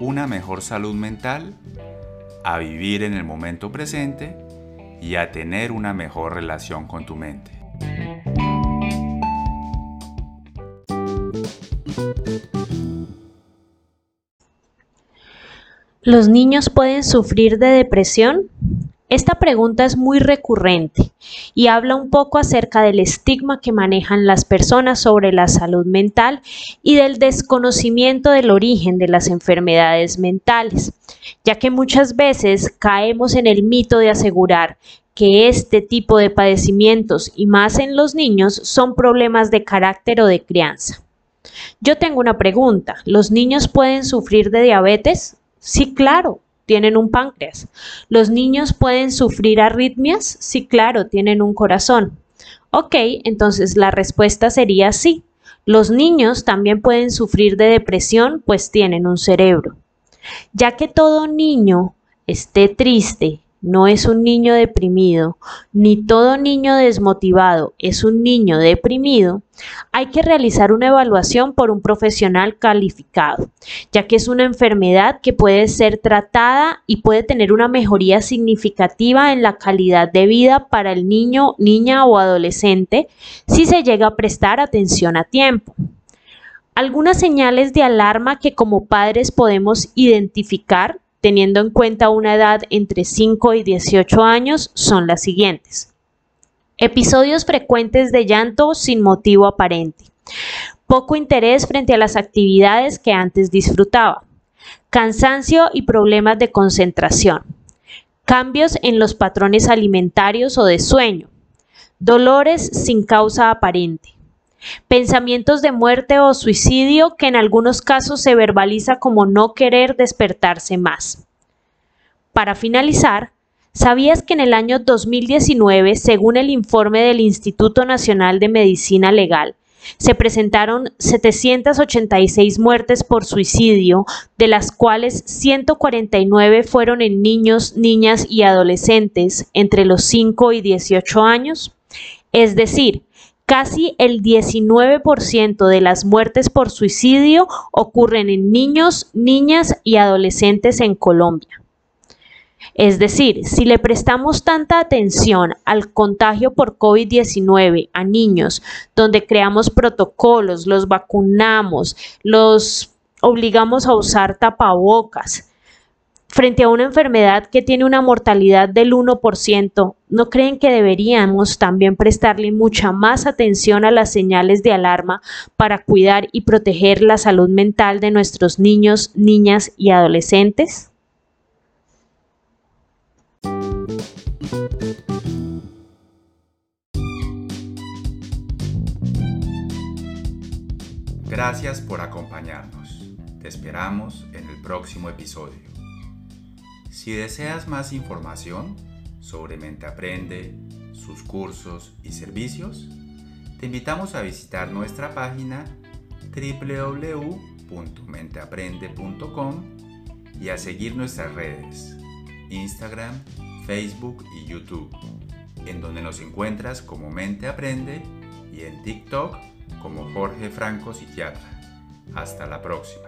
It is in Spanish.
una mejor salud mental, a vivir en el momento presente y a tener una mejor relación con tu mente. ¿Los niños pueden sufrir de depresión? Esta pregunta es muy recurrente y habla un poco acerca del estigma que manejan las personas sobre la salud mental y del desconocimiento del origen de las enfermedades mentales, ya que muchas veces caemos en el mito de asegurar que este tipo de padecimientos y más en los niños son problemas de carácter o de crianza. Yo tengo una pregunta, ¿los niños pueden sufrir de diabetes? Sí, claro, tienen un páncreas. ¿Los niños pueden sufrir arritmias? Sí, claro, tienen un corazón. Ok, entonces la respuesta sería sí. Los niños también pueden sufrir de depresión, pues tienen un cerebro. Ya que todo niño esté triste, no es un niño deprimido, ni todo niño desmotivado es un niño deprimido, hay que realizar una evaluación por un profesional calificado, ya que es una enfermedad que puede ser tratada y puede tener una mejoría significativa en la calidad de vida para el niño, niña o adolescente si se llega a prestar atención a tiempo. Algunas señales de alarma que como padres podemos identificar teniendo en cuenta una edad entre 5 y 18 años, son las siguientes. Episodios frecuentes de llanto sin motivo aparente. Poco interés frente a las actividades que antes disfrutaba. Cansancio y problemas de concentración. Cambios en los patrones alimentarios o de sueño. Dolores sin causa aparente. Pensamientos de muerte o suicidio que en algunos casos se verbaliza como no querer despertarse más. Para finalizar, ¿sabías que en el año 2019, según el informe del Instituto Nacional de Medicina Legal, se presentaron 786 muertes por suicidio, de las cuales 149 fueron en niños, niñas y adolescentes entre los 5 y 18 años? Es decir, Casi el 19% de las muertes por suicidio ocurren en niños, niñas y adolescentes en Colombia. Es decir, si le prestamos tanta atención al contagio por COVID-19 a niños, donde creamos protocolos, los vacunamos, los obligamos a usar tapabocas, frente a una enfermedad que tiene una mortalidad del 1%, ¿no creen que deberíamos también prestarle mucha más atención a las señales de alarma para cuidar y proteger la salud mental de nuestros niños, niñas y adolescentes? Gracias por acompañarnos. Te esperamos en el próximo episodio. Si deseas más información sobre Mente Aprende, sus cursos y servicios, te invitamos a visitar nuestra página www.menteaprende.com y a seguir nuestras redes, Instagram, Facebook y YouTube, en donde nos encuentras como Mente Aprende y en TikTok como Jorge Franco Psiquiatra. Hasta la próxima.